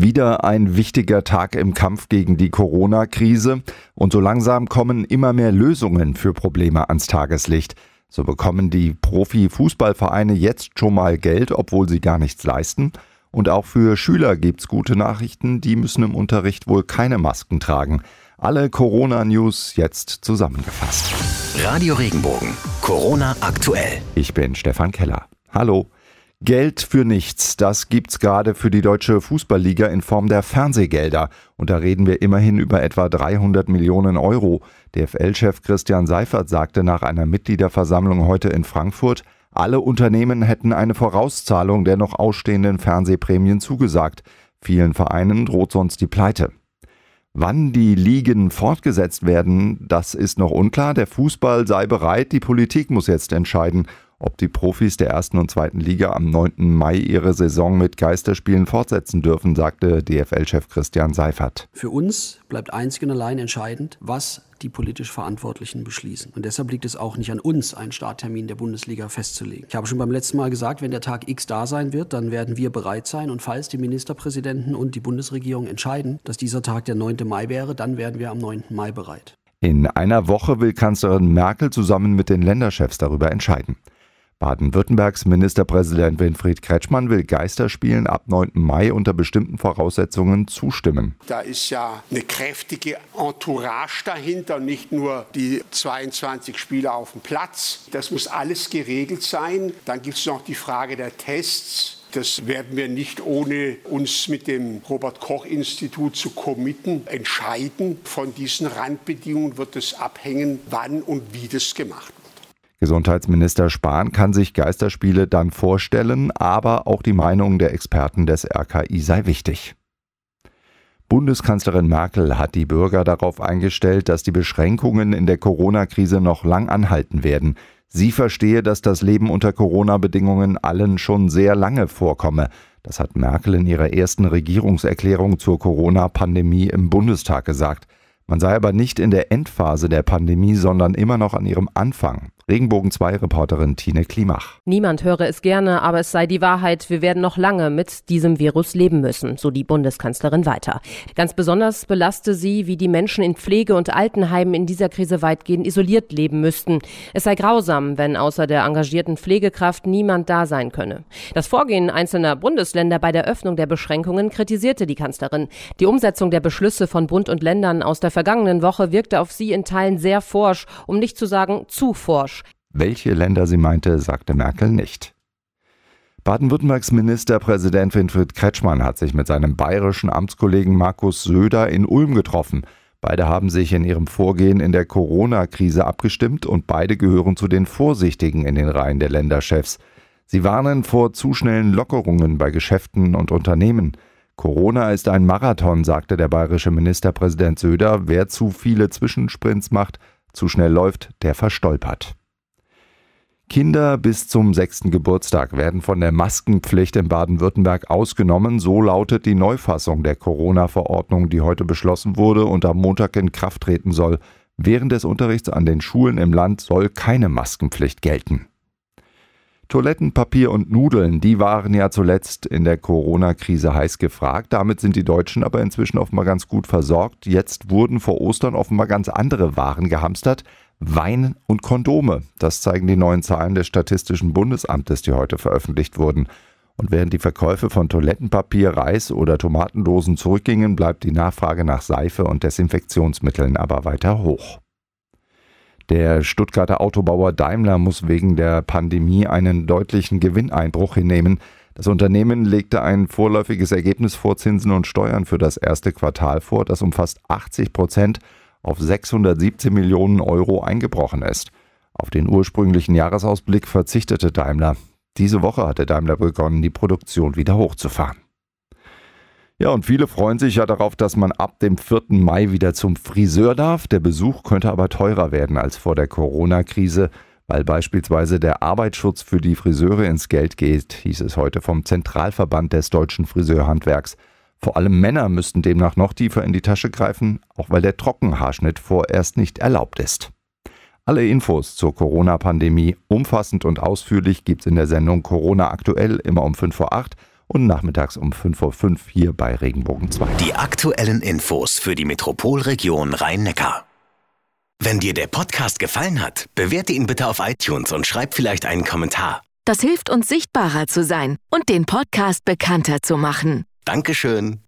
Wieder ein wichtiger Tag im Kampf gegen die Corona-Krise und so langsam kommen immer mehr Lösungen für Probleme ans Tageslicht. So bekommen die Profi-Fußballvereine jetzt schon mal Geld, obwohl sie gar nichts leisten. Und auch für Schüler gibt's gute Nachrichten, die müssen im Unterricht wohl keine Masken tragen. Alle Corona-News jetzt zusammengefasst. Radio Regenbogen, Corona aktuell. Ich bin Stefan Keller. Hallo. Geld für nichts, das gibt's gerade für die deutsche Fußballliga in Form der Fernsehgelder. Und da reden wir immerhin über etwa 300 Millionen Euro. DFL-Chef Christian Seifert sagte nach einer Mitgliederversammlung heute in Frankfurt, alle Unternehmen hätten eine Vorauszahlung der noch ausstehenden Fernsehprämien zugesagt. Vielen Vereinen droht sonst die Pleite. Wann die Ligen fortgesetzt werden, das ist noch unklar. Der Fußball sei bereit, die Politik muss jetzt entscheiden ob die Profis der ersten und zweiten Liga am 9. Mai ihre Saison mit Geisterspielen fortsetzen dürfen, sagte DFL-Chef Christian Seifert. Für uns bleibt einzig und allein entscheidend, was die politisch Verantwortlichen beschließen. Und deshalb liegt es auch nicht an uns, einen Starttermin der Bundesliga festzulegen. Ich habe schon beim letzten Mal gesagt, wenn der Tag X da sein wird, dann werden wir bereit sein. Und falls die Ministerpräsidenten und die Bundesregierung entscheiden, dass dieser Tag der 9. Mai wäre, dann werden wir am 9. Mai bereit. In einer Woche will Kanzlerin Merkel zusammen mit den Länderchefs darüber entscheiden. Baden-Württembergs Ministerpräsident Winfried Kretschmann will Geisterspielen ab 9. Mai unter bestimmten Voraussetzungen zustimmen. Da ist ja eine kräftige Entourage dahinter, nicht nur die 22 Spieler auf dem Platz. Das muss alles geregelt sein. Dann gibt es noch die Frage der Tests. Das werden wir nicht ohne uns mit dem Robert Koch Institut zu committen entscheiden. Von diesen Randbedingungen wird es abhängen, wann und wie das gemacht. Gesundheitsminister Spahn kann sich Geisterspiele dann vorstellen, aber auch die Meinung der Experten des RKI sei wichtig. Bundeskanzlerin Merkel hat die Bürger darauf eingestellt, dass die Beschränkungen in der Corona-Krise noch lang anhalten werden. Sie verstehe, dass das Leben unter Corona-Bedingungen allen schon sehr lange vorkomme. Das hat Merkel in ihrer ersten Regierungserklärung zur Corona-Pandemie im Bundestag gesagt. Man sei aber nicht in der Endphase der Pandemie, sondern immer noch an ihrem Anfang. Regenbogen 2 Reporterin Tine Klimach. Niemand höre es gerne, aber es sei die Wahrheit, wir werden noch lange mit diesem Virus leben müssen, so die Bundeskanzlerin weiter. Ganz besonders belaste sie, wie die Menschen in Pflege- und Altenheimen in dieser Krise weitgehend isoliert leben müssten. Es sei grausam, wenn außer der engagierten Pflegekraft niemand da sein könne. Das Vorgehen einzelner Bundesländer bei der Öffnung der Beschränkungen kritisierte die Kanzlerin. Die Umsetzung der Beschlüsse von Bund und Ländern aus der vergangenen Woche wirkte auf sie in Teilen sehr forsch, um nicht zu sagen zu forsch. Welche Länder sie meinte, sagte Merkel nicht. Baden-Württembergs Ministerpräsident Winfried Kretschmann hat sich mit seinem bayerischen Amtskollegen Markus Söder in Ulm getroffen. Beide haben sich in ihrem Vorgehen in der Corona-Krise abgestimmt und beide gehören zu den Vorsichtigen in den Reihen der Länderchefs. Sie warnen vor zu schnellen Lockerungen bei Geschäften und Unternehmen. Corona ist ein Marathon, sagte der bayerische Ministerpräsident Söder. Wer zu viele Zwischensprints macht, zu schnell läuft, der verstolpert. Kinder bis zum sechsten Geburtstag werden von der Maskenpflicht in Baden-Württemberg ausgenommen. So lautet die Neufassung der Corona-Verordnung, die heute beschlossen wurde und am Montag in Kraft treten soll. Während des Unterrichts an den Schulen im Land soll keine Maskenpflicht gelten. Toilettenpapier und Nudeln, die waren ja zuletzt in der Corona-Krise heiß gefragt. Damit sind die Deutschen aber inzwischen offenbar ganz gut versorgt. Jetzt wurden vor Ostern offenbar ganz andere Waren gehamstert. Wein und Kondome. Das zeigen die neuen Zahlen des Statistischen Bundesamtes, die heute veröffentlicht wurden. Und während die Verkäufe von Toilettenpapier, Reis oder Tomatendosen zurückgingen, bleibt die Nachfrage nach Seife und Desinfektionsmitteln aber weiter hoch. Der Stuttgarter Autobauer Daimler muss wegen der Pandemie einen deutlichen Gewinneinbruch hinnehmen. Das Unternehmen legte ein vorläufiges Ergebnis vor Zinsen und Steuern für das erste Quartal vor, das um fast 80 Prozent auf 617 Millionen Euro eingebrochen ist. Auf den ursprünglichen Jahresausblick verzichtete Daimler. Diese Woche hatte Daimler begonnen, die Produktion wieder hochzufahren. Ja, und viele freuen sich ja darauf, dass man ab dem 4. Mai wieder zum Friseur darf. Der Besuch könnte aber teurer werden als vor der Corona-Krise, weil beispielsweise der Arbeitsschutz für die Friseure ins Geld geht, hieß es heute vom Zentralverband des deutschen Friseurhandwerks. Vor allem Männer müssten demnach noch tiefer in die Tasche greifen, auch weil der Trockenhaarschnitt vorerst nicht erlaubt ist. Alle Infos zur Corona-Pandemie umfassend und ausführlich gibt's in der Sendung Corona aktuell immer um 5 vor 8 und nachmittags um 5.05 Uhr hier bei Regenbogen 2. Die aktuellen Infos für die Metropolregion Rhein-Neckar. Wenn dir der Podcast gefallen hat, bewerte ihn bitte auf iTunes und schreib vielleicht einen Kommentar. Das hilft uns sichtbarer zu sein und den Podcast bekannter zu machen. Dankeschön.